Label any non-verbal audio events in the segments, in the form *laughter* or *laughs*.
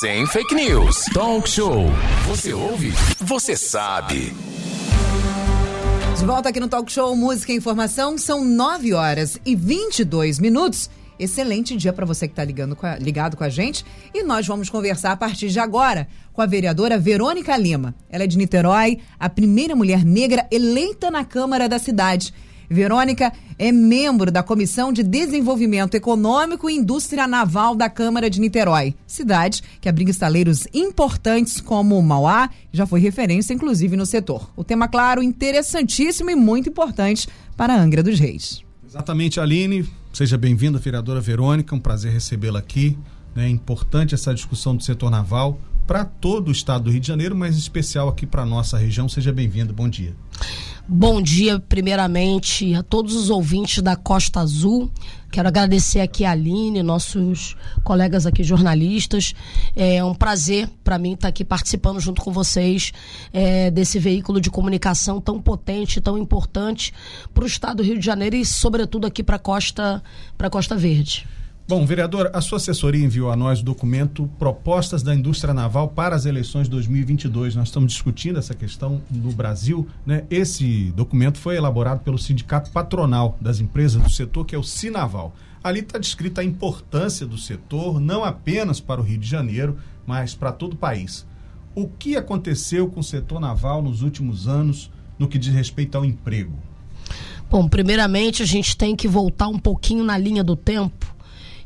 sem fake news. Talk show. Você ouve? Você sabe. De volta aqui no Talk Show Música e Informação, são 9 horas e 22 minutos. Excelente dia para você que está ligado com a gente. E nós vamos conversar a partir de agora com a vereadora Verônica Lima. Ela é de Niterói, a primeira mulher negra eleita na Câmara da cidade. Verônica é membro da Comissão de Desenvolvimento Econômico e Indústria Naval da Câmara de Niterói, cidade que abriga estaleiros importantes como Mauá, já foi referência inclusive no setor. O tema, claro, interessantíssimo e muito importante para a Angra dos Reis. Exatamente, Aline. Seja bem-vinda, vereadora Verônica. Um prazer recebê-la aqui. É importante essa discussão do setor naval para todo o estado do Rio de Janeiro, mas em especial aqui para nossa região. Seja bem-vindo. Bom dia. Bom dia, primeiramente, a todos os ouvintes da Costa Azul. Quero agradecer aqui a Aline, nossos colegas aqui jornalistas. É um prazer para mim estar aqui participando junto com vocês é, desse veículo de comunicação tão potente, tão importante para o estado do Rio de Janeiro e, sobretudo, aqui para Costa, a Costa Verde. Bom, vereador, a sua assessoria enviou a nós o documento Propostas da Indústria Naval para as eleições de 2022. Nós estamos discutindo essa questão no Brasil. Né? Esse documento foi elaborado pelo Sindicato Patronal das Empresas do Setor, que é o Sinaval. Ali está descrita a importância do setor, não apenas para o Rio de Janeiro, mas para todo o país. O que aconteceu com o setor naval nos últimos anos no que diz respeito ao emprego? Bom, primeiramente a gente tem que voltar um pouquinho na linha do tempo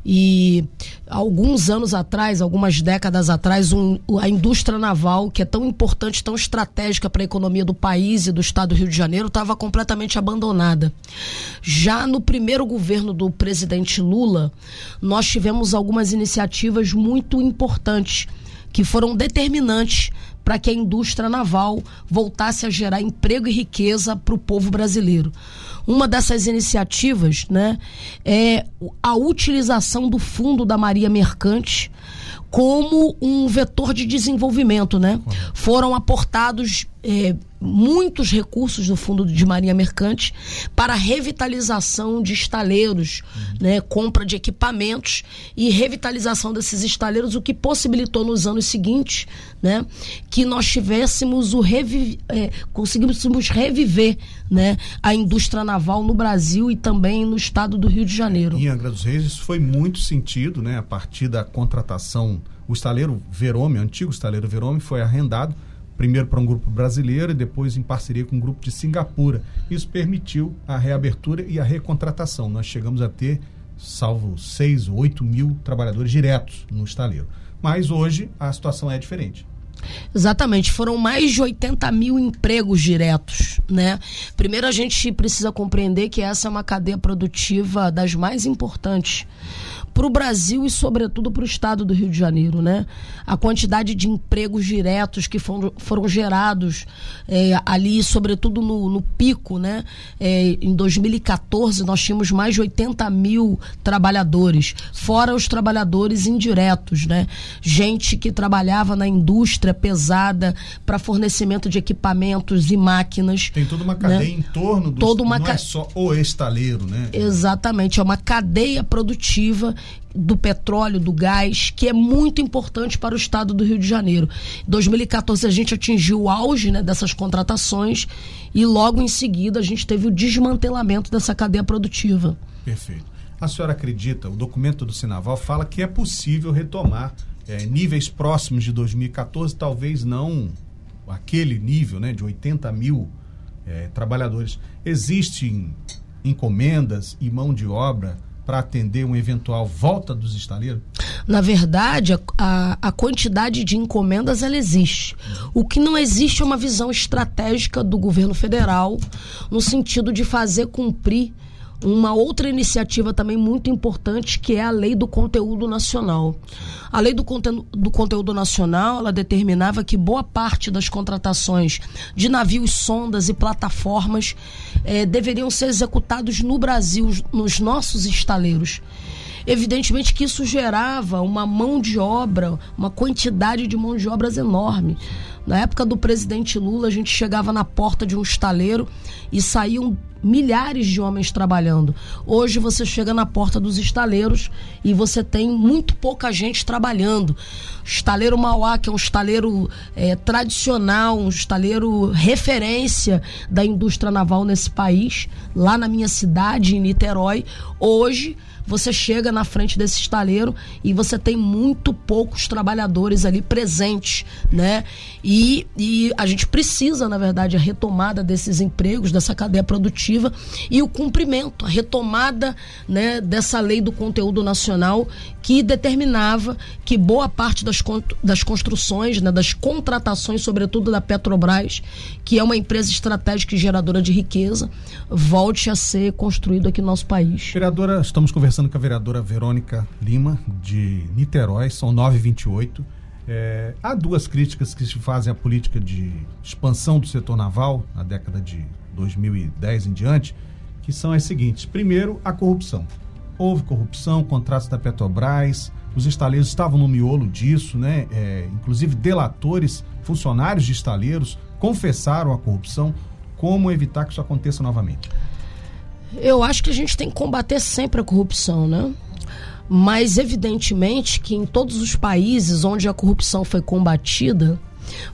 e alguns anos atrás, algumas décadas atrás, um, a indústria naval, que é tão importante, tão estratégica para a economia do país e do estado do Rio de Janeiro, estava completamente abandonada. Já no primeiro governo do presidente Lula, nós tivemos algumas iniciativas muito importantes que foram determinantes para que a indústria naval voltasse a gerar emprego e riqueza para o povo brasileiro. Uma dessas iniciativas né, é a utilização do fundo da Maria Mercante como um vetor de desenvolvimento, né? Foram aportados é, muitos recursos do Fundo de Marinha Mercante para revitalização de estaleiros, né, compra de equipamentos e revitalização desses estaleiros, o que possibilitou nos anos seguintes né, que nós tivéssemos o revi é, reviver né, a indústria naval no Brasil e também no estado do Rio de Janeiro. Em Angra dos Reis isso foi muito sentido, né, a partir da contratação, o estaleiro Verome, o antigo estaleiro Verome, foi arrendado primeiro para um grupo brasileiro e depois em parceria com um grupo de Singapura. Isso permitiu a reabertura e a recontratação. Nós chegamos a ter, salvo 6 ou 8 mil trabalhadores diretos no estaleiro. Mas hoje a situação é diferente. Exatamente, foram mais de 80 mil empregos diretos, né? Primeiro a gente precisa compreender que essa é uma cadeia produtiva das mais importantes para o Brasil e, sobretudo, para o estado do Rio de Janeiro. Né? A quantidade de empregos diretos que foram, foram gerados é, ali, sobretudo no, no pico, né? É, em 2014, nós tínhamos mais de 80 mil trabalhadores, fora os trabalhadores indiretos, né? gente que trabalhava na indústria pesada para fornecimento de equipamentos e máquinas. Tem toda uma cadeia né? em torno do toda uma não é só o estaleiro, né? Exatamente, é uma cadeia produtiva do petróleo, do gás, que é muito importante para o estado do Rio de Janeiro. Em 2014 a gente atingiu o auge né, dessas contratações e logo em seguida a gente teve o desmantelamento dessa cadeia produtiva. Perfeito. A senhora acredita, o documento do Sinaval fala que é possível retomar é, níveis próximos de 2014, talvez não aquele nível né, de 80 mil é, trabalhadores. Existem encomendas e mão de obra para atender uma eventual volta dos estaleiros? Na verdade, a, a, quantidade de encomendas ela existe. O que não existe é uma visão estratégica do governo federal no sentido de fazer cumprir uma outra iniciativa também muito importante que é a lei do conteúdo nacional. A lei do, conteúdo, do conteúdo nacional ela determinava que boa parte das contratações de navios, sondas e plataformas eh, deveriam ser executados no Brasil, nos nossos estaleiros. evidentemente que isso gerava uma mão de obra, uma quantidade de mão de obras enorme. Na época do presidente Lula, a gente chegava na porta de um estaleiro e saíam milhares de homens trabalhando. Hoje você chega na porta dos estaleiros e você tem muito pouca gente trabalhando. Estaleiro Mauá, que é um estaleiro é, tradicional, um estaleiro referência da indústria naval nesse país, lá na minha cidade, em Niterói, hoje você chega na frente desse estaleiro e você tem muito poucos trabalhadores ali presentes, né? E, e a gente precisa, na verdade, a retomada desses empregos, dessa cadeia produtiva e o cumprimento, a retomada né, dessa lei do conteúdo nacional que determinava que boa parte das, das construções, né, das contratações, sobretudo da Petrobras, que é uma empresa estratégica e geradora de riqueza, volte a ser construído aqui no nosso país. Vereadora, estamos conversando com a vereadora Verônica Lima, de Niterói, são 9h28. É, há duas críticas que se fazem à política de expansão do setor naval na década de 2010 em diante, que são as seguintes. Primeiro, a corrupção houve corrupção, contratos da Petrobras, os estaleiros estavam no miolo disso, né? É, inclusive delatores, funcionários de estaleiros confessaram a corrupção. Como evitar que isso aconteça novamente? Eu acho que a gente tem que combater sempre a corrupção, né? Mas evidentemente que em todos os países onde a corrupção foi combatida,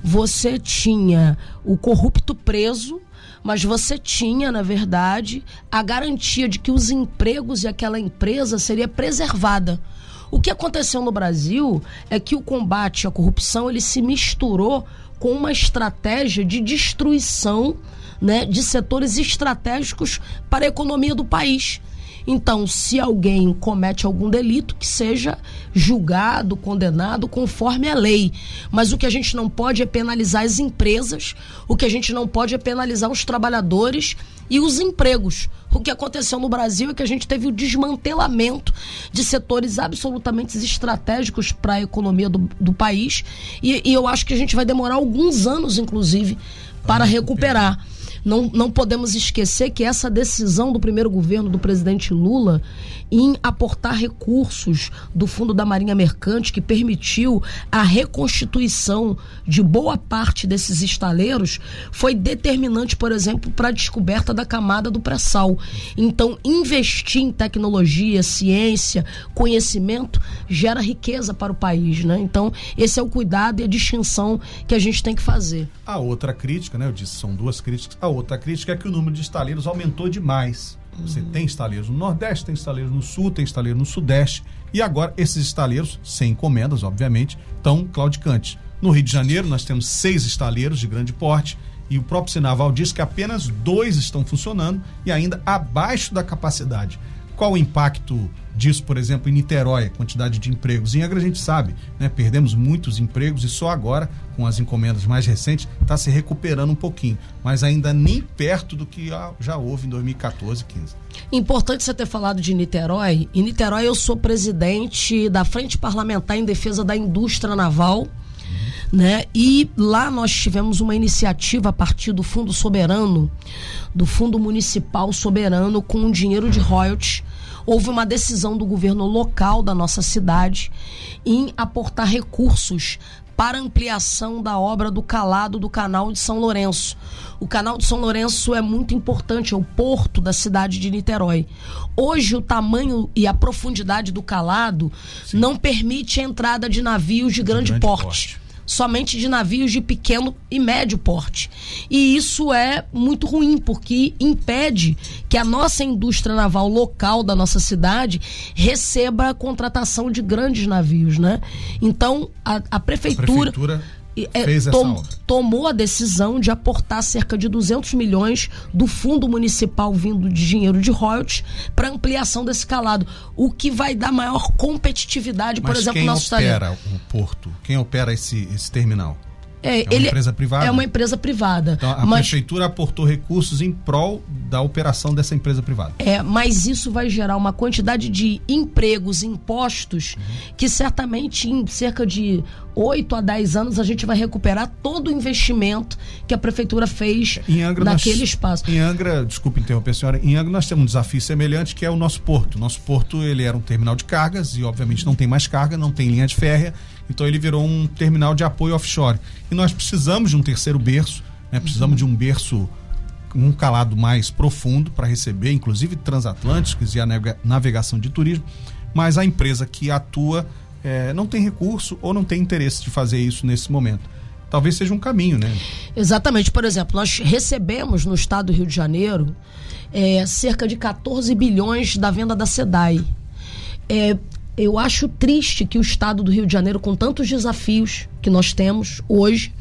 você tinha o corrupto preso mas você tinha, na verdade, a garantia de que os empregos e aquela empresa seria preservada. O que aconteceu no Brasil é que o combate à corrupção ele se misturou com uma estratégia de destruição né, de setores estratégicos para a economia do país. Então, se alguém comete algum delito, que seja julgado, condenado conforme a lei. Mas o que a gente não pode é penalizar as empresas, o que a gente não pode é penalizar os trabalhadores e os empregos. O que aconteceu no Brasil é que a gente teve o desmantelamento de setores absolutamente estratégicos para a economia do, do país. E, e eu acho que a gente vai demorar alguns anos, inclusive, para recuperar. Não, não podemos esquecer que essa decisão do primeiro governo do presidente Lula em aportar recursos do Fundo da Marinha Mercante, que permitiu a reconstituição de boa parte desses estaleiros, foi determinante, por exemplo, para a descoberta da camada do pré-sal. Então, investir em tecnologia, ciência, conhecimento gera riqueza para o país, né? Então, esse é o cuidado e a distinção que a gente tem que fazer. A outra crítica, né? Eu disse, são duas críticas. A outra crítica é que o número de estaleiros aumentou demais. Você tem estaleiros no Nordeste, tem estaleiros no Sul, tem estaleiros no Sudeste. E agora esses estaleiros, sem encomendas, obviamente, estão claudicantes. No Rio de Janeiro, nós temos seis estaleiros de grande porte e o próprio Sinaval diz que apenas dois estão funcionando e ainda abaixo da capacidade. Qual o impacto disso, por exemplo, em Niterói, quantidade de empregos? Em Angra a gente sabe, né? Perdemos muitos empregos e só agora, com as encomendas mais recentes, está se recuperando um pouquinho, mas ainda nem perto do que já houve em 2014 e 15. Importante você ter falado de Niterói. Em Niterói eu sou presidente da Frente Parlamentar em Defesa da Indústria Naval. Né? E lá nós tivemos uma iniciativa a partir do Fundo Soberano, do Fundo Municipal Soberano, com dinheiro de royalties houve uma decisão do governo local da nossa cidade em aportar recursos para ampliação da obra do calado do canal de São Lourenço. O canal de São Lourenço é muito importante, é o porto da cidade de Niterói. Hoje, o tamanho e a profundidade do calado Sim. não permite a entrada de navios de, de grande, grande porte. porte somente de navios de pequeno e médio porte. E isso é muito ruim, porque impede que a nossa indústria naval local da nossa cidade receba a contratação de grandes navios, né? Então, a, a prefeitura... A prefeitura é, tom, tomou a decisão de aportar cerca de 200 milhões do fundo municipal vindo de dinheiro de royalties para ampliação desse calado, o que vai dar maior competitividade, Mas por exemplo, quem nosso opera o porto? Quem opera esse, esse terminal? É, é uma ele empresa privada? É uma empresa privada. Então, a mas, prefeitura aportou recursos em prol da operação dessa empresa privada. É, mas isso vai gerar uma quantidade de empregos, impostos, uhum. que certamente em cerca de 8 a 10 anos a gente vai recuperar todo o investimento que a prefeitura fez Angra, naquele nós, espaço. Em Angra, desculpe interromper a senhora, em Angra nós temos um desafio semelhante que é o nosso porto. Nosso porto ele era um terminal de cargas e obviamente não tem mais carga, não tem linha de férrea, então ele virou um terminal de apoio offshore. E nós precisamos de um terceiro berço, né? precisamos de um berço um calado mais profundo para receber, inclusive transatlânticos e a navegação de turismo, mas a empresa que atua é, não tem recurso ou não tem interesse de fazer isso nesse momento. Talvez seja um caminho, né? Exatamente. Por exemplo, nós recebemos no estado do Rio de Janeiro é, cerca de 14 bilhões da venda da SEDAI. É, eu acho triste que o estado do Rio de Janeiro, com tantos desafios que nós temos hoje,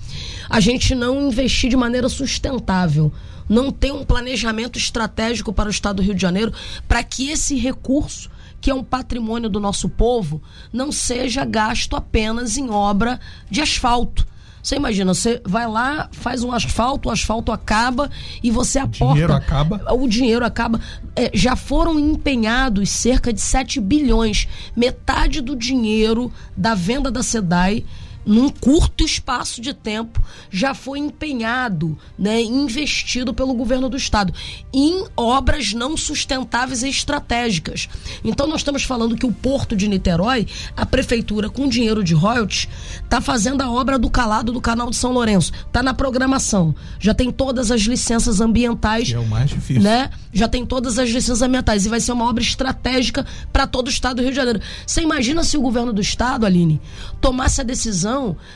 a gente não investir de maneira sustentável, não ter um planejamento estratégico para o estado do Rio de Janeiro, para que esse recurso que é um patrimônio do nosso povo, não seja gasto apenas em obra de asfalto. Você imagina, você vai lá, faz um asfalto, o asfalto acaba e você aporta. O dinheiro acaba. O dinheiro acaba. É, já foram empenhados cerca de 7 bilhões. Metade do dinheiro da venda da SEDAI num curto espaço de tempo, já foi empenhado, né, investido pelo governo do estado em obras não sustentáveis e estratégicas. Então nós estamos falando que o porto de Niterói, a prefeitura com dinheiro de royalties, está fazendo a obra do calado do canal de São Lourenço, está na programação, já tem todas as licenças ambientais, que é o mais difícil, né? Já tem todas as licenças ambientais e vai ser uma obra estratégica para todo o estado do Rio de Janeiro. Você imagina se o governo do estado, Aline, tomasse a decisão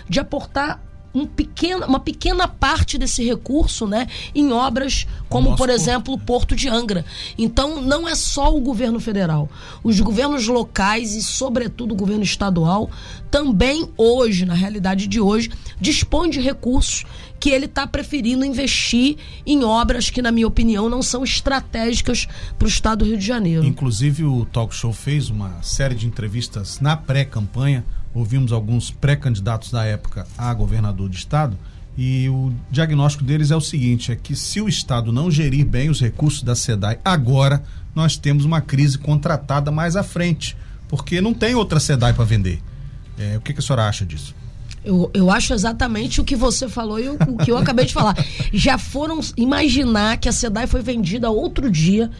de aportar um pequeno, uma pequena parte desse recurso né, em obras como, Nosso por exemplo, o Porto de Angra. Então, não é só o governo federal. Os governos locais e, sobretudo, o governo estadual também hoje, na realidade de hoje, dispõe de recursos que ele está preferindo investir em obras que, na minha opinião, não são estratégicas para o estado do Rio de Janeiro. Inclusive, o Talk Show fez uma série de entrevistas na pré-campanha ouvimos alguns pré-candidatos da época a governador de estado e o diagnóstico deles é o seguinte: é que se o Estado não gerir bem os recursos da SEDAI agora, nós temos uma crise contratada mais à frente, porque não tem outra SEDAI para vender. É, o que, que a senhora acha disso? Eu, eu acho exatamente o que você falou e o, o que eu acabei de falar. Já foram imaginar que a SEDAI foi vendida outro dia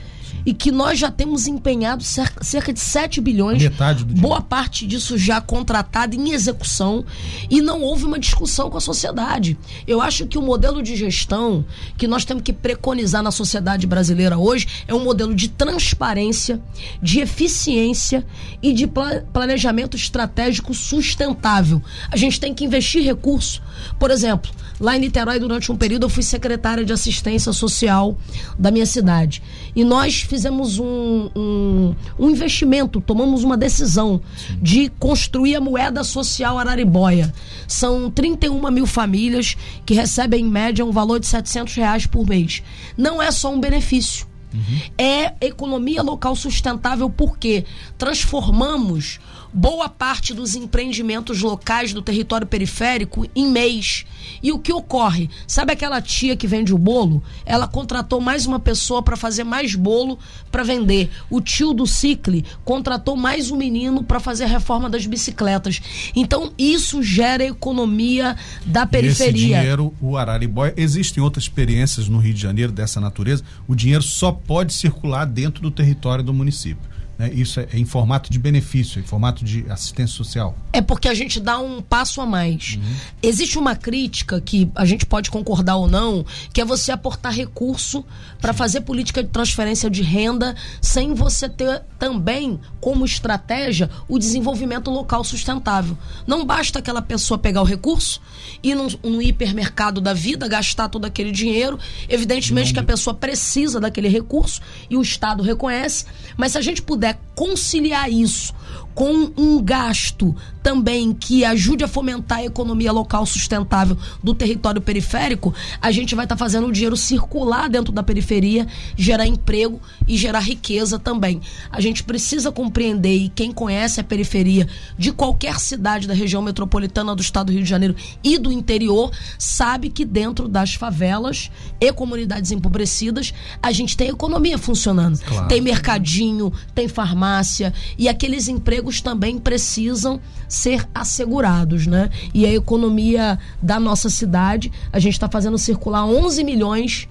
e que nós já temos empenhado cerca de 7 bilhões. Metade do boa parte disso já contratado em execução e não houve uma discussão com a sociedade. Eu acho que o modelo de gestão que nós temos que preconizar na sociedade brasileira hoje é um modelo de transparência, de eficiência e de planejamento estratégico sustentável. A gente tem que investir recurso. Por exemplo, lá em Niterói, durante um período, eu fui secretária de assistência social da minha cidade. E nós fizemos um, um, um investimento, tomamos uma decisão de construir a moeda social Araribóia. São 31 mil famílias que recebem em média um valor de 700 reais por mês. Não é só um benefício. Uhum. É economia local sustentável porque transformamos boa parte dos empreendimentos locais do território periférico em mês. E o que ocorre? Sabe aquela tia que vende o bolo? Ela contratou mais uma pessoa para fazer mais bolo para vender. O tio do Cicle contratou mais um menino para fazer a reforma das bicicletas. Então isso gera economia da periferia. Esse dinheiro, o Araribóia, existem outras experiências no Rio de Janeiro dessa natureza. O dinheiro só pode circular dentro do território do município. Né? Isso é, é, em formato de benefício, em formato de assistência social. É porque a gente dá um passo a mais. Uhum. Existe uma crítica que a gente pode concordar ou não, que é você aportar recurso para fazer política de transferência de renda sem você ter também como estratégia o desenvolvimento local sustentável. Não basta aquela pessoa pegar o recurso ir num, num hipermercado da vida, gastar todo aquele dinheiro. Evidentemente não. que a pessoa precisa daquele recurso e o Estado reconhece, mas se a gente puder puder conciliar isso com um gasto também que ajude a fomentar a economia local sustentável do território periférico, a gente vai estar tá fazendo o dinheiro circular dentro da periferia, gerar emprego e gerar riqueza também. A gente precisa compreender, e quem conhece a periferia de qualquer cidade da região metropolitana do estado do Rio de Janeiro e do interior, sabe que dentro das favelas e comunidades empobrecidas, a gente tem economia funcionando. Claro. Tem mercadinho, tem farmácia e aqueles empregos também precisam ser assegurados, né? E a economia da nossa cidade, a gente está fazendo circular 11 milhões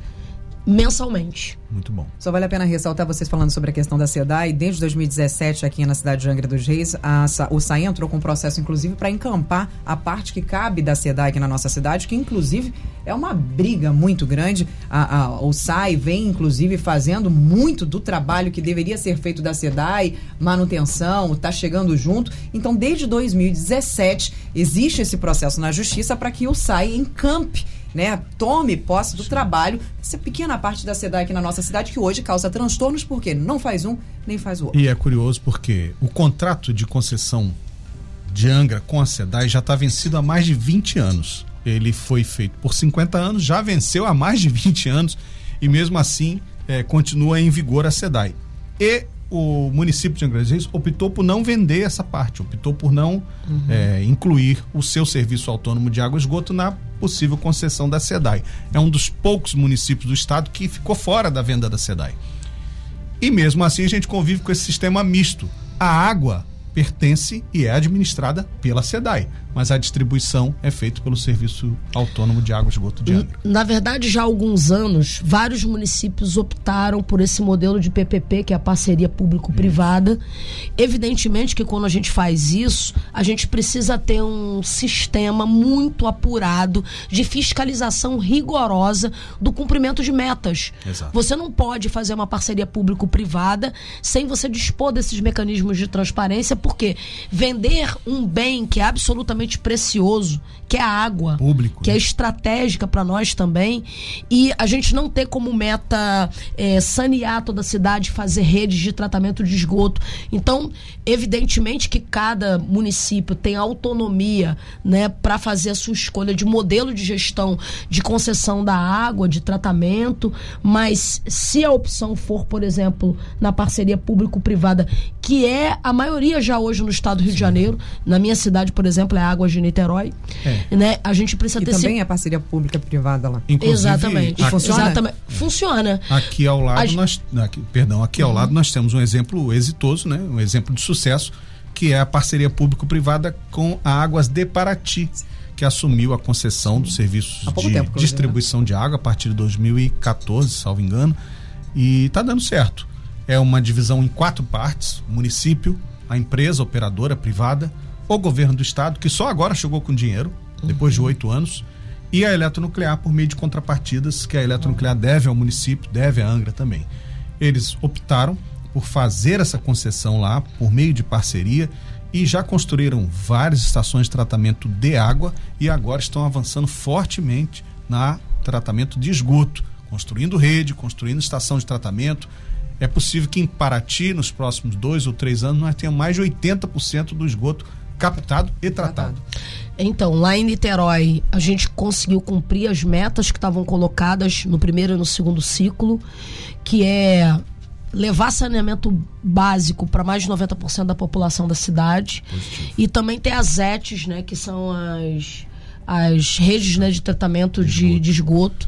mensalmente. Muito bom. Só vale a pena ressaltar vocês falando sobre a questão da SEDAI. Desde 2017, aqui na cidade de Angra dos Reis, a, o SAI entrou com um processo, inclusive, para encampar a parte que cabe da SEDAI aqui na nossa cidade, que, inclusive, é uma briga muito grande. A, a, o SAI vem, inclusive, fazendo muito do trabalho que deveria ser feito da SEDAI, manutenção, está chegando junto. Então, desde 2017, existe esse processo na justiça para que o SAI encampe né, tome posse do trabalho, essa pequena parte da SEDAI aqui na nossa cidade que hoje causa transtornos porque não faz um nem faz o outro. E é curioso porque o contrato de concessão de Angra com a SEDAI já está vencido há mais de 20 anos. Ele foi feito por 50 anos, já venceu há mais de 20 anos e mesmo assim é, continua em vigor a SEDAI. E o município de Angra dos Reis optou por não vender essa parte, optou por não uhum. é, incluir o seu serviço autônomo de água e esgoto na possível concessão da SEDAI. É um dos poucos municípios do estado que ficou fora da venda da SEDAI. E mesmo assim a gente convive com esse sistema misto. A água pertence e é administrada pela SEDAI, mas a distribuição é feita pelo Serviço Autônomo de Água e Esgoto de Angra. Na verdade, já há alguns anos, vários municípios optaram por esse modelo de PPP, que é a parceria público-privada. Evidentemente que quando a gente faz isso, a gente precisa ter um sistema muito apurado de fiscalização rigorosa do cumprimento de metas. Exato. Você não pode fazer uma parceria público-privada sem você dispor desses mecanismos de transparência porque vender um bem que é absolutamente precioso, que é a água, Público, que é né? estratégica para nós também, e a gente não ter como meta é, sanear toda a cidade, fazer redes de tratamento de esgoto. Então, evidentemente que cada município tem autonomia, né, para fazer a sua escolha de modelo de gestão de concessão da água, de tratamento, mas se a opção for, por exemplo, na parceria público-privada, que é a maioria já hoje no estado do Rio Sim. de Janeiro. Na minha cidade, por exemplo, é Águas de Niterói. É. Né? A gente precisa e ter. também é parceria pública-privada lá. Inclusive, Exatamente. Aqui, funciona? Exatamente. Funciona. Aqui ao lado, a... nós. Aqui, perdão, aqui ao uhum. lado nós temos um exemplo exitoso, né? um exemplo de sucesso, que é a parceria público-privada com a Águas de Paraty que assumiu a concessão dos serviços de tempo, né? distribuição né? de água a partir de 2014, salvo engano, e está dando certo. É uma divisão em quatro partes: município, a empresa operadora privada, o governo do estado, que só agora chegou com dinheiro, depois de uhum. oito anos, e a eletronuclear por meio de contrapartidas que a eletronuclear deve ao município, deve à Angra também. Eles optaram por fazer essa concessão lá por meio de parceria e já construíram várias estações de tratamento de água e agora estão avançando fortemente na tratamento de esgoto, construindo rede, construindo estação de tratamento, é possível que em Paraty, nos próximos dois ou três anos, nós tenhamos mais de 80% do esgoto captado e tratado. Então, lá em Niterói, a gente conseguiu cumprir as metas que estavam colocadas no primeiro e no segundo ciclo, que é levar saneamento básico para mais de 90% da população da cidade. Positivo. E também ter as ETs, né, que são as, as redes né, de tratamento de, de esgoto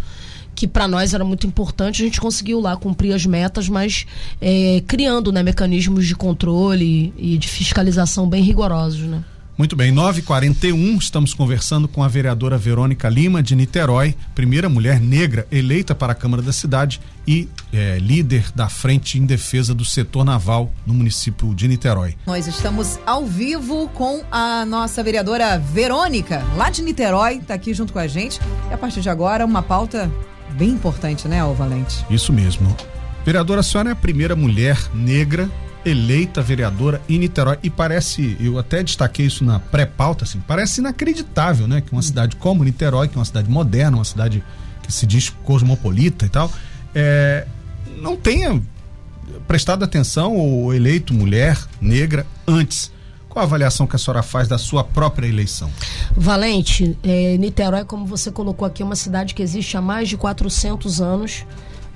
que para nós era muito importante. A gente conseguiu lá cumprir as metas, mas é, criando né, mecanismos de controle e de fiscalização bem rigorosos. Né? Muito bem, 9h41, estamos conversando com a vereadora Verônica Lima, de Niterói, primeira mulher negra eleita para a Câmara da cidade e é, líder da Frente em Defesa do Setor Naval no município de Niterói. Nós estamos ao vivo com a nossa vereadora Verônica, lá de Niterói, está aqui junto com a gente. E a partir de agora, uma pauta bem importante, né, Valente? Isso mesmo. Vereadora, a senhora é a primeira mulher negra eleita vereadora em Niterói e parece, eu até destaquei isso na pré-pauta, assim, parece inacreditável, né, que uma cidade como Niterói, que é uma cidade moderna, uma cidade que se diz cosmopolita e tal, é, não tenha prestado atenção ou eleito mulher negra antes. Qual a avaliação que a senhora faz da sua própria eleição? Valente, é, Niterói, como você colocou aqui, é uma cidade que existe há mais de 400 anos,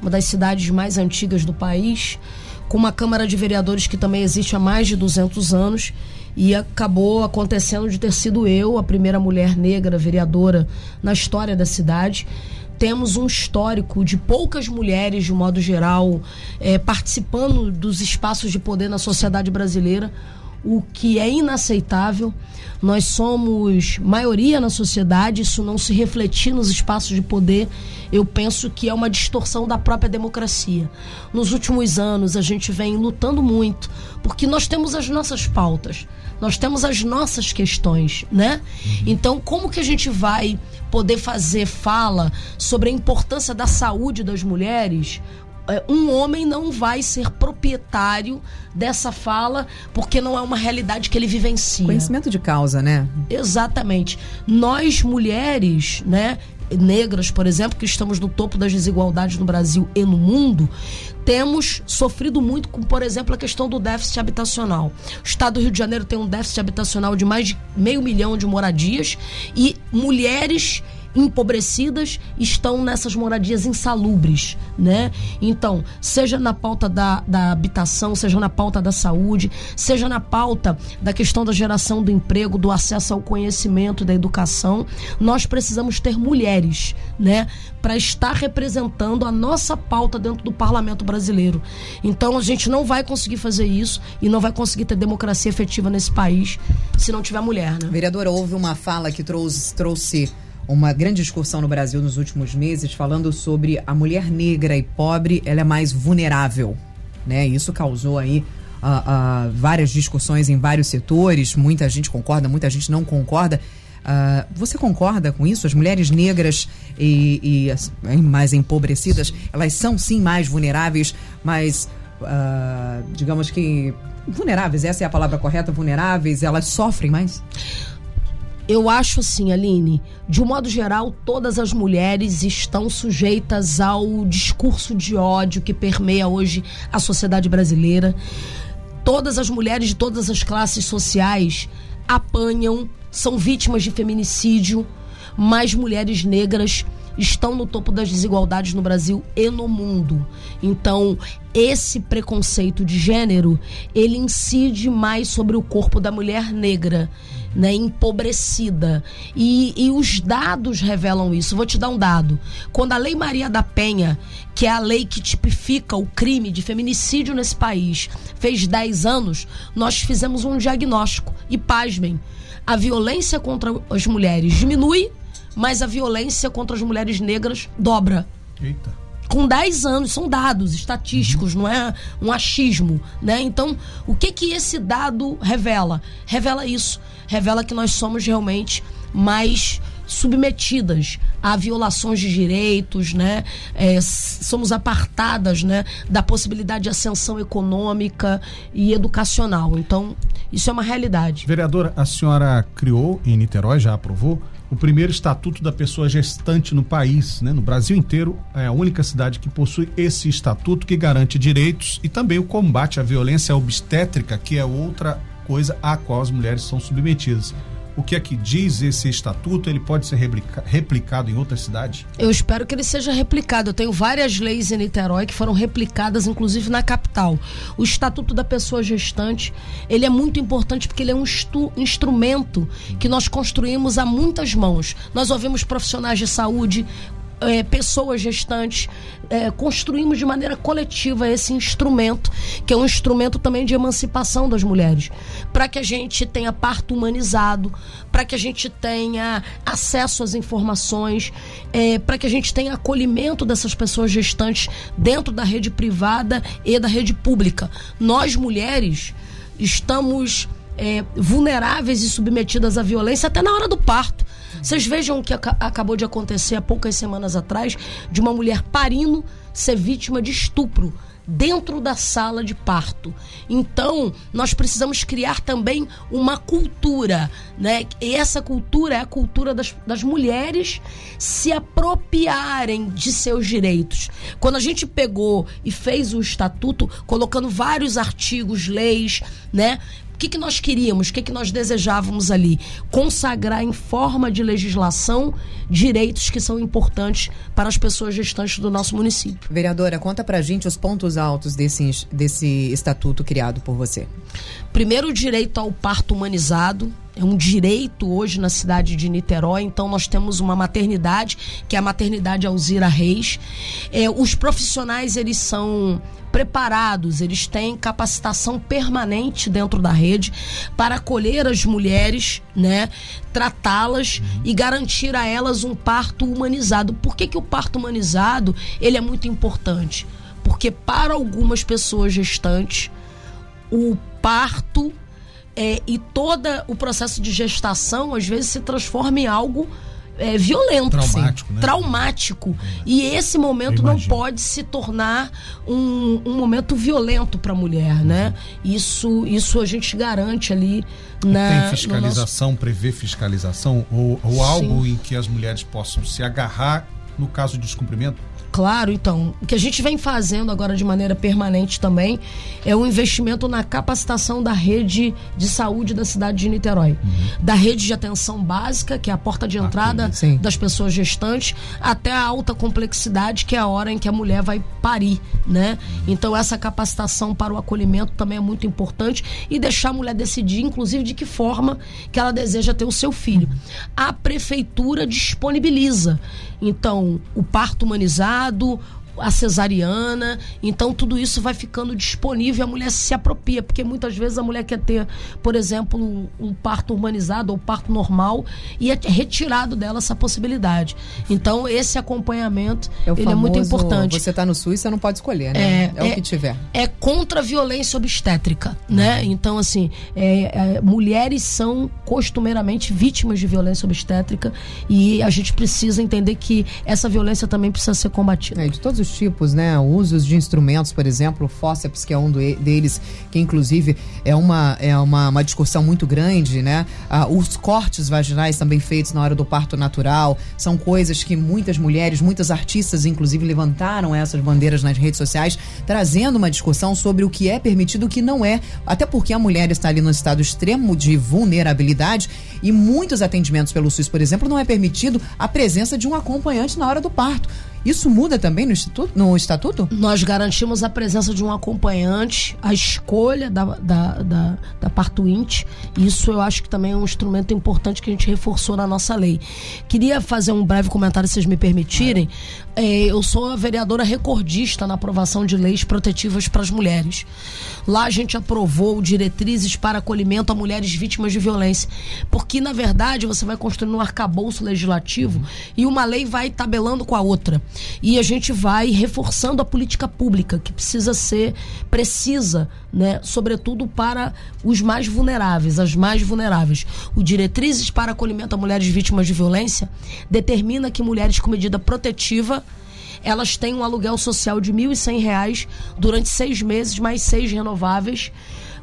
uma das cidades mais antigas do país, com uma Câmara de Vereadores que também existe há mais de 200 anos e acabou acontecendo de ter sido eu a primeira mulher negra vereadora na história da cidade temos um histórico de poucas mulheres, de modo geral, é, participando dos espaços de poder na sociedade brasileira, o que é inaceitável. Nós somos maioria na sociedade, isso não se refletir nos espaços de poder, eu penso que é uma distorção da própria democracia. Nos últimos anos, a gente vem lutando muito, porque nós temos as nossas pautas, nós temos as nossas questões, né? Então, como que a gente vai poder fazer fala sobre a importância da saúde das mulheres um homem não vai ser proprietário dessa fala porque não é uma realidade que ele vivencia. Conhecimento de causa, né? Exatamente. Nós mulheres, né, negras, por exemplo, que estamos no topo das desigualdades no Brasil e no mundo, temos sofrido muito com, por exemplo, a questão do déficit habitacional. O estado do Rio de Janeiro tem um déficit habitacional de mais de meio milhão de moradias e mulheres empobrecidas estão nessas moradias insalubres, né? Então, seja na pauta da, da habitação, seja na pauta da saúde, seja na pauta da questão da geração do emprego, do acesso ao conhecimento, da educação, nós precisamos ter mulheres, né? Para estar representando a nossa pauta dentro do parlamento brasileiro. Então, a gente não vai conseguir fazer isso e não vai conseguir ter democracia efetiva nesse país se não tiver mulher, né? Vereadora, houve uma fala que trouxe, trouxe uma grande discussão no Brasil nos últimos meses falando sobre a mulher negra e pobre, ela é mais vulnerável, né? Isso causou aí uh, uh, várias discussões em vários setores, muita gente concorda, muita gente não concorda. Uh, você concorda com isso? As mulheres negras e, e mais empobrecidas, elas são sim mais vulneráveis, mas digamos que vulneráveis, essa é a palavra correta, vulneráveis, elas sofrem mais? Eu acho assim, Aline, de um modo geral, todas as mulheres estão sujeitas ao discurso de ódio que permeia hoje a sociedade brasileira. Todas as mulheres de todas as classes sociais apanham, são vítimas de feminicídio, mas mulheres negras estão no topo das desigualdades no Brasil e no mundo. Então, esse preconceito de gênero, ele incide mais sobre o corpo da mulher negra né, empobrecida. E, e os dados revelam isso. Vou te dar um dado. Quando a Lei Maria da Penha, que é a lei que tipifica o crime de feminicídio nesse país, fez 10 anos, nós fizemos um diagnóstico. E pasmem, a violência contra as mulheres diminui, mas a violência contra as mulheres negras dobra. Eita com 10 anos, são dados estatísticos, não é um achismo, né? Então, o que que esse dado revela? Revela isso, revela que nós somos realmente mais submetidas a violações de direitos, né? É, somos apartadas, né, da possibilidade de ascensão econômica e educacional. Então, isso é uma realidade. Vereadora, a senhora criou em Niterói, já aprovou o primeiro estatuto da pessoa gestante no país, né? No Brasil inteiro é a única cidade que possui esse estatuto que garante direitos e também o combate à violência obstétrica, que é outra coisa a qual as mulheres são submetidas o que é que diz esse estatuto? Ele pode ser replica, replicado em outras cidades? Eu espero que ele seja replicado. Eu tenho várias leis em Niterói que foram replicadas, inclusive na capital. O estatuto da pessoa gestante, ele é muito importante porque ele é um instrumento que nós construímos a muitas mãos. Nós ouvimos profissionais de saúde, é, pessoas gestantes, é, construímos de maneira coletiva esse instrumento, que é um instrumento também de emancipação das mulheres, para que a gente tenha parto humanizado, para que a gente tenha acesso às informações, é, para que a gente tenha acolhimento dessas pessoas gestantes dentro da rede privada e da rede pública. Nós, mulheres, estamos é, vulneráveis e submetidas à violência até na hora do parto. Vocês vejam o que ac acabou de acontecer há poucas semanas atrás de uma mulher parindo ser vítima de estupro dentro da sala de parto. Então, nós precisamos criar também uma cultura, né? E essa cultura é a cultura das, das mulheres se apropriarem de seus direitos. Quando a gente pegou e fez o estatuto, colocando vários artigos, leis, né? Que, que nós queríamos, o que, que nós desejávamos ali? Consagrar em forma de legislação direitos que são importantes para as pessoas gestantes do nosso município. Vereadora, conta pra gente os pontos altos desse, desse estatuto criado por você. Primeiro, o direito ao parto humanizado, é um direito hoje na cidade de Niterói. Então, nós temos uma maternidade, que é a maternidade Alzira Reis. É, os profissionais, eles são preparados, eles têm capacitação permanente dentro da rede para acolher as mulheres, né, tratá-las e garantir a elas um parto humanizado. Por que, que o parto humanizado ele é muito importante? Porque para algumas pessoas gestantes, o parto é, e todo o processo de gestação às vezes se transforma em algo é, violento, traumático, né? traumático. E esse momento não pode se tornar um, um momento violento para a mulher, né? Isso, isso a gente garante ali na. Tem fiscalização, nosso... prevê fiscalização ou, ou algo em que as mulheres possam se agarrar no caso de descumprimento? Claro, então, o que a gente vem fazendo agora de maneira permanente também é o investimento na capacitação da rede de saúde da cidade de Niterói. Uhum. Da rede de atenção básica, que é a porta de entrada das pessoas gestantes, até a alta complexidade, que é a hora em que a mulher vai parir, né? Então, essa capacitação para o acolhimento também é muito importante e deixar a mulher decidir, inclusive, de que forma que ela deseja ter o seu filho. A prefeitura disponibiliza então, o parto humanizado, Estado a cesariana. Então, tudo isso vai ficando disponível e a mulher se apropria, porque muitas vezes a mulher quer ter, por exemplo, um, parto humanizado ou parto normal e é retirado dela essa possibilidade. Então, esse acompanhamento é ele famoso, é muito importante. Você está no SUS, você não pode escolher, né? É, é, é, o que tiver. É contra a violência obstétrica, né? Então, assim, é, é, mulheres são costumeiramente vítimas de violência obstétrica e a gente precisa entender que essa violência também precisa ser combatida. É, de todos os tipos, né? Usos de instrumentos, por exemplo, o fósseps, que é um deles, que inclusive é uma, é uma, uma discussão muito grande, né? Ah, os cortes vaginais também feitos na hora do parto natural, são coisas que muitas mulheres, muitas artistas, inclusive, levantaram essas bandeiras nas redes sociais, trazendo uma discussão sobre o que é permitido e o que não é, até porque a mulher está ali no estado extremo de vulnerabilidade e muitos atendimentos pelo SUS, por exemplo, não é permitido a presença de um acompanhante na hora do parto. Isso muda também no, instituto, no estatuto? Nós garantimos a presença de um acompanhante, a escolha da, da, da, da partuinte. Isso eu acho que também é um instrumento importante que a gente reforçou na nossa lei. Queria fazer um breve comentário, se vocês me permitirem. É, eu sou a vereadora recordista na aprovação de leis protetivas para as mulheres. Lá a gente aprovou diretrizes para acolhimento a mulheres vítimas de violência. Porque, na verdade, você vai construindo um arcabouço legislativo e uma lei vai tabelando com a outra. E a gente vai reforçando a política pública, que precisa ser precisa, né? sobretudo para os mais vulneráveis, as mais vulneráveis. O Diretrizes para Acolhimento a Mulheres Vítimas de Violência determina que mulheres com medida protetiva elas têm um aluguel social de R$ 1.100 durante seis meses, mais seis renováveis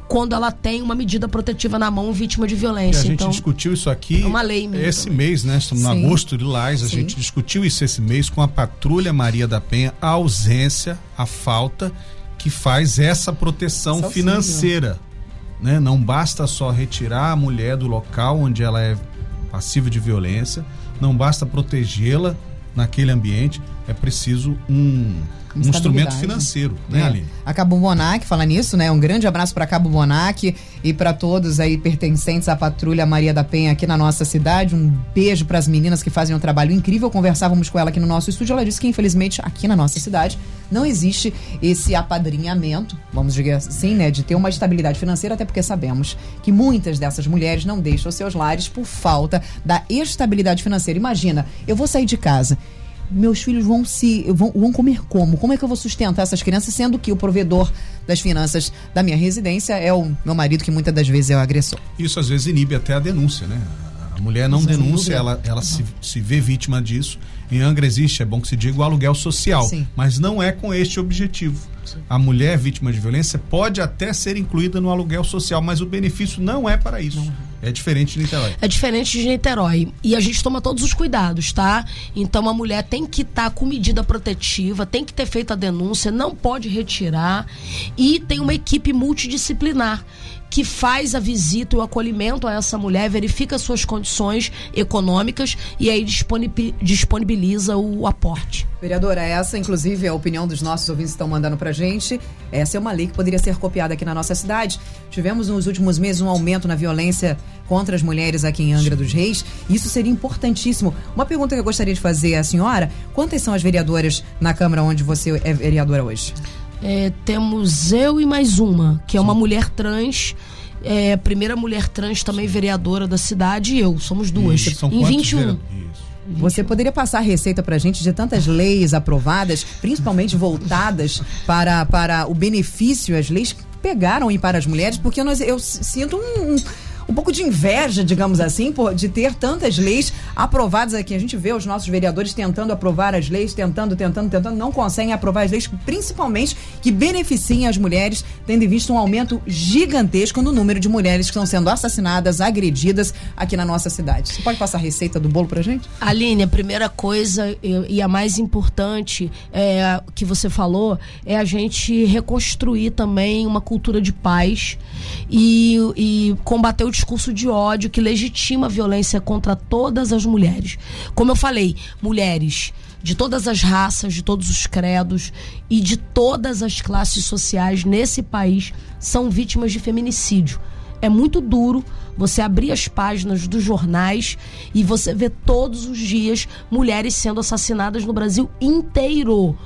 quando ela tem uma medida protetiva na mão vítima de violência. E a gente então, discutiu isso aqui é uma lei mesmo. esse mês, né? Estamos Sim. no agosto de Lais, a Sim. gente discutiu isso esse mês com a Patrulha Maria da Penha, a ausência, a falta que faz essa proteção Salsinho. financeira. Né? Não basta só retirar a mulher do local onde ela é passiva de violência, não basta protegê-la naquele ambiente, é preciso um um instrumento financeiro, né, é. Aline? A Cabo Bonac, fala nisso, né? Um grande abraço para Cabo Bonac e para todos aí pertencentes à Patrulha Maria da Penha aqui na nossa cidade. Um beijo para as meninas que fazem um trabalho incrível. Conversávamos com ela aqui no nosso estúdio. Ela disse que, infelizmente, aqui na nossa cidade não existe esse apadrinhamento, vamos dizer assim, né? De ter uma estabilidade financeira, até porque sabemos que muitas dessas mulheres não deixam seus lares por falta da estabilidade financeira. Imagina, eu vou sair de casa meus filhos vão se vão, vão comer como? Como é que eu vou sustentar essas crianças, sendo que o provedor das finanças da minha residência é o meu marido, que muitas das vezes é o agressor? Isso às vezes inibe até a denúncia, né? mulher não denuncia, ela, ela se, se vê vítima disso. Em Angra existe, é bom que se diga, o aluguel social, Sim. mas não é com este objetivo. A mulher vítima de violência pode até ser incluída no aluguel social, mas o benefício não é para isso. É diferente de Niterói. É diferente de Niterói. E a gente toma todos os cuidados, tá? Então a mulher tem que estar com medida protetiva, tem que ter feito a denúncia, não pode retirar. E tem uma equipe multidisciplinar que faz a visita e o acolhimento a essa mulher, verifica suas condições econômicas e aí disponibi- disponibiliza o aporte. Vereadora, essa, inclusive, é a opinião dos nossos ouvintes que estão mandando pra gente. Essa é uma lei que poderia ser copiada aqui na nossa cidade. Tivemos nos últimos meses um aumento na violência contra as mulheres aqui em Angra dos Reis. Isso seria importantíssimo. Uma pergunta que eu gostaria de fazer à senhora: quantas são as vereadoras na Câmara onde você é vereadora hoje? É, temos eu e mais uma, que é uma mulher trans. É, a primeira mulher trans também vereadora da cidade e eu. Somos duas. Isso, são em quantos 21. vereadores? Isso. Você poderia passar a receita pra gente de tantas leis aprovadas, principalmente voltadas para, para o benefício, as leis que pegaram e para as mulheres, porque nós, eu sinto um, um, um pouco de inveja, digamos assim, por, de ter tantas leis aprovadas aqui. A gente vê os nossos vereadores tentando aprovar as leis, tentando, tentando, tentando, não conseguem aprovar as leis, principalmente que beneficiem as mulheres, tendo em vista um aumento gigantesco no número de mulheres que estão sendo assassinadas, agredidas aqui na nossa cidade. Você pode passar a receita do bolo pra gente? Aline, a primeira coisa e a mais importante é, que você falou é a gente reconstruir também uma cultura de paz e, e combater o discurso de ódio que legitima a violência contra todas as mulheres. Como eu falei, mulheres de todas as raças, de todos os credos e de todas as classes sociais nesse país são vítimas de feminicídio. É muito duro você abrir as páginas dos jornais e você ver todos os dias mulheres sendo assassinadas no Brasil inteiro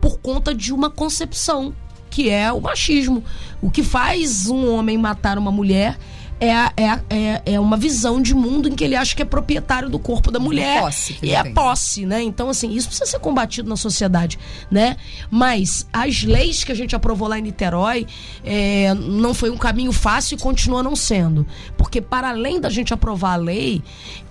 por conta de uma concepção que é o machismo. O que faz um homem matar uma mulher é, é, é, é uma visão de mundo em que ele acha que é proprietário do corpo da mulher. posse e é tem. posse, né? Então, assim, isso precisa ser combatido na sociedade, né? Mas as leis que a gente aprovou lá em Niterói é, não foi um caminho fácil e continua não sendo. Porque, para além da gente aprovar a lei,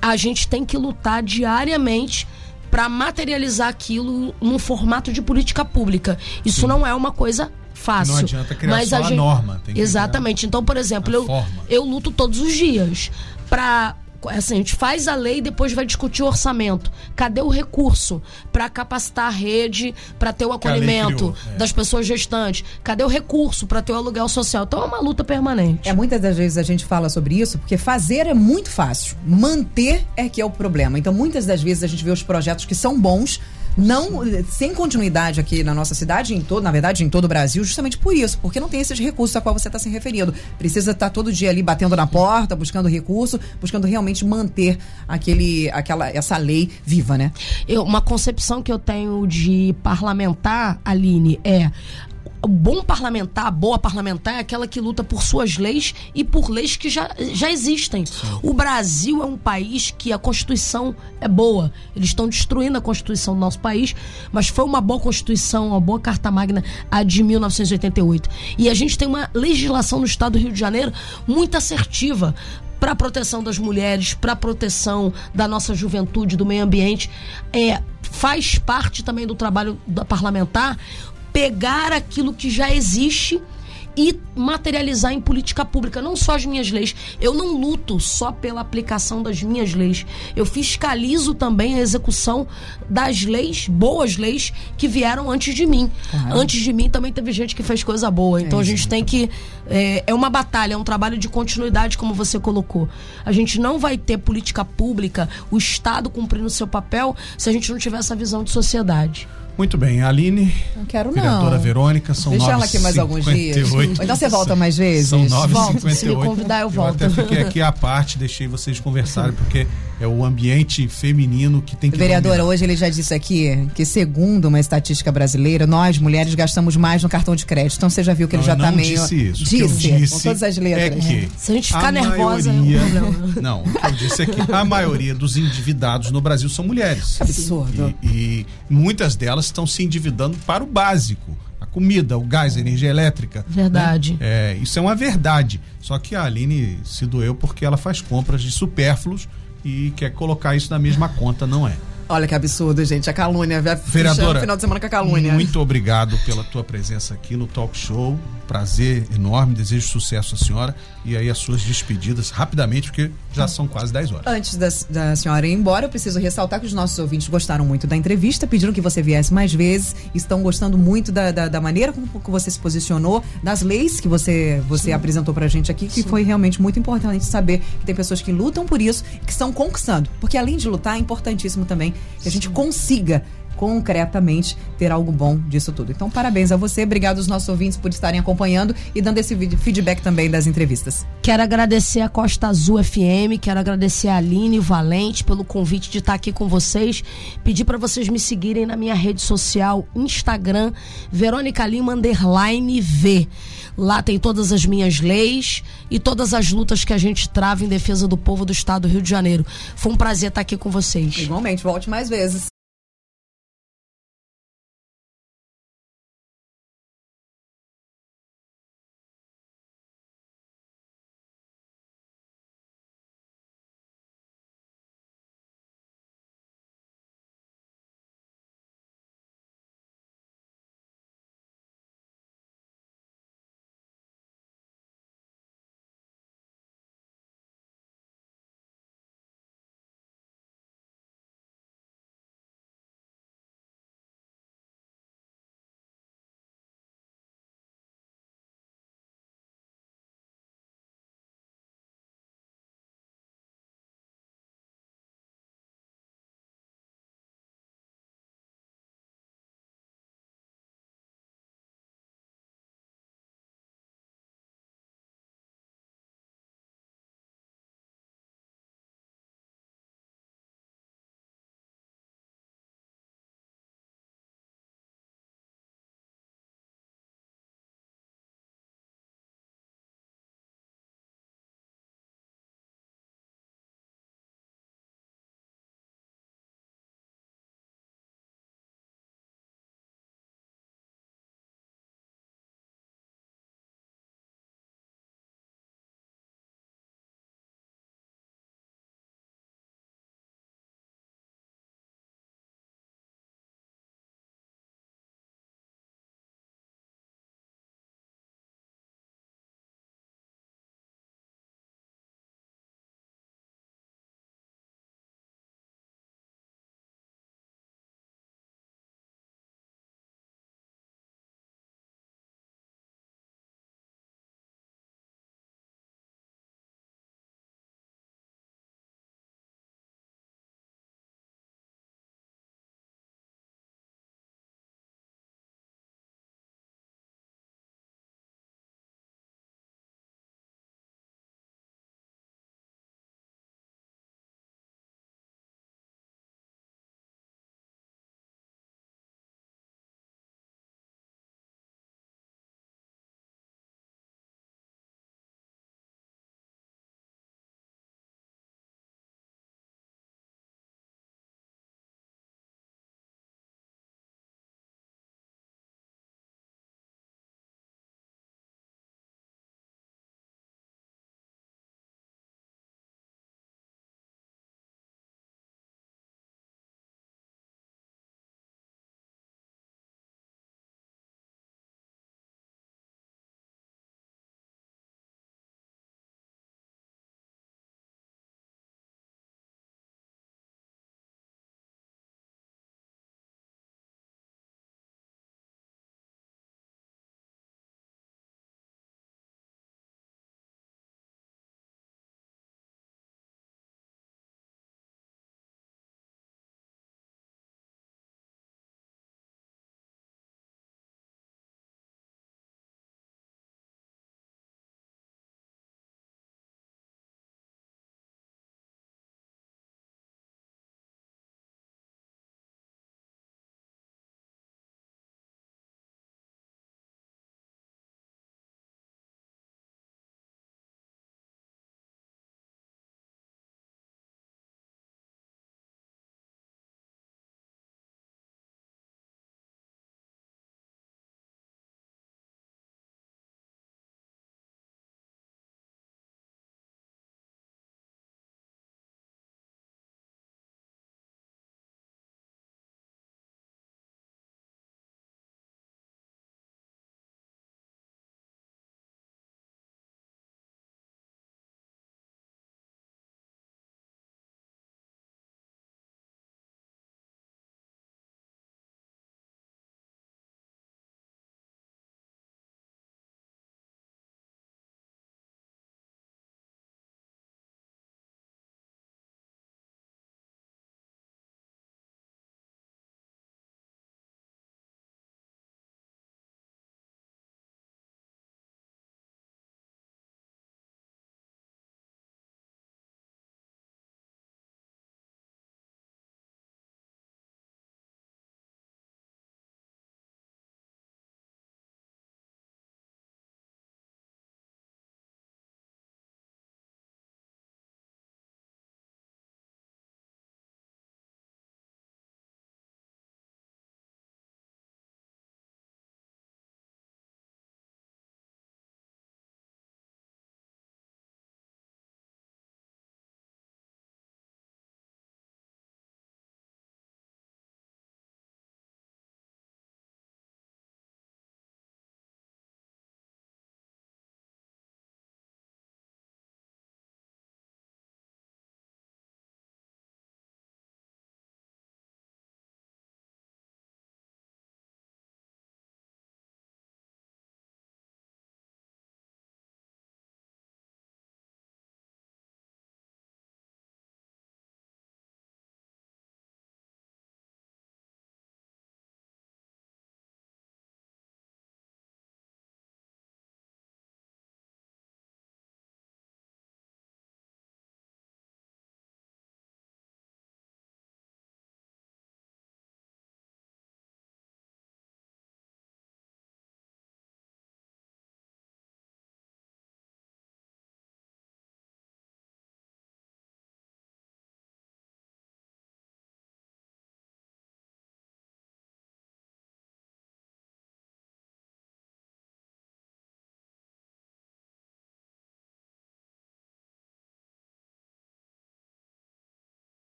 a gente tem que lutar diariamente para materializar aquilo num formato de política pública. Isso não é uma coisa fácil. Não adianta criar mas só a gente... norma, tem que Exatamente. Então, por exemplo, eu, forma. eu luto todos os dias para assim, a gente faz a lei e depois vai discutir o orçamento. Cadê o recurso para capacitar a rede, para ter o acolhimento criou, é. das pessoas gestantes? Cadê o recurso para ter o aluguel social? Então é uma luta permanente. É, muitas das vezes a gente fala sobre isso, porque fazer é muito fácil. Manter é que é o problema. Então, muitas das vezes a gente vê os projetos que são bons, não sem continuidade aqui na nossa cidade, em todo, na verdade, em todo o Brasil, justamente por isso, porque não tem esses recursos a qual você está se referindo. Precisa estar todo dia ali batendo na porta, buscando recurso, buscando realmente manter aquele, aquela, essa lei viva, né? Eu- uma concepção que eu tenho de parlamentar, Aline, é o bom parlamentar, a boa parlamentar é aquela que luta por suas leis e por leis que já, já existem. O Brasil é um país que a Constituição é boa. Eles estão destruindo a Constituição do nosso país, mas foi uma boa Constituição, uma boa Carta Magna, a de 1988. E a gente tem uma legislação no estado do Rio de Janeiro muito assertiva para a proteção das mulheres, para a proteção da nossa juventude, do meio ambiente, é, faz parte também do trabalho da parlamentar pegar aquilo que já existe e materializar em política pública, não só as minhas leis. Eu não luto só pela aplicação das minhas leis. Eu fiscalizo também a execução das leis, boas leis, que vieram antes de mim. Claro. Antes de mim também teve gente que fez coisa boa. Então É, a gente tem que. É, é uma batalha, é um trabalho de continuidade, como você colocou. A gente não vai ter política pública, o Estado cumprindo o seu papel, se a gente não tiver essa visão de sociedade. Muito bem, Aline. Não quero não. Vereadora Verônica, são Deixa ela aqui mais alguns dias. 9h58. Ou então você volta mais vezes? São Volto, 9h58. se me convidar, eu volto. até fiquei aqui à parte, deixei vocês conversarem, porque é o ambiente feminino que tem que Vereadora, dominar. hoje ele já disse aqui que, segundo uma estatística brasileira, nós mulheres gastamos mais no cartão de crédito. Então você já viu que ele Não, já eu tá não meio. disse isso. Eu Disse, disse com todas as letras. É que Se a gente ficar a nervosa, é um maioria, problema. *laughs* Não, o que eu disse é que a maioria dos endividados no Brasil são mulheres. Absurdo. E, e muitas delas estão se endividando para o básico. A comida, o gás, a energia elétrica. Verdade. né? É, isso é uma verdade. Só que a Aline se doeu porque ela faz compras de supérfluos e quer colocar isso na mesma conta, não é. Olha que absurdo, gente. A calúnia. Vereadora, final de semana com a calúnia. Muito obrigado pela tua presença aqui no Talk Show. Prazer enorme. Desejo sucesso à senhora. E aí as suas despedidas rapidamente, porque já são quase 10 horas. Antes da, da senhora ir embora, eu preciso ressaltar que os nossos ouvintes gostaram muito da entrevista, pediram que você viesse mais vezes, estão gostando muito da, da, da maneira como você se posicionou, das leis que você, você apresentou pra gente aqui, que Sim. foi realmente muito importante saber que tem pessoas que lutam por isso, que estão conquistando. Porque além de lutar, é importantíssimo também a gente consiga concretamente ter algo bom disso tudo. Então, parabéns a você, obrigado aos nossos ouvintes por estarem acompanhando e dando esse feedback também das entrevistas. Quero agradecer a Costa Azul FM, quero agradecer a Aline Valente pelo convite de estar aqui com vocês. Pedir para vocês me seguirem na minha rede social, Instagram, Verônica Lima underline V. Lá tem todas as minhas leis e todas as lutas que a gente trava em defesa do povo do estado do Rio de Janeiro. Foi um prazer estar aqui com vocês. Igualmente, volte mais vezes.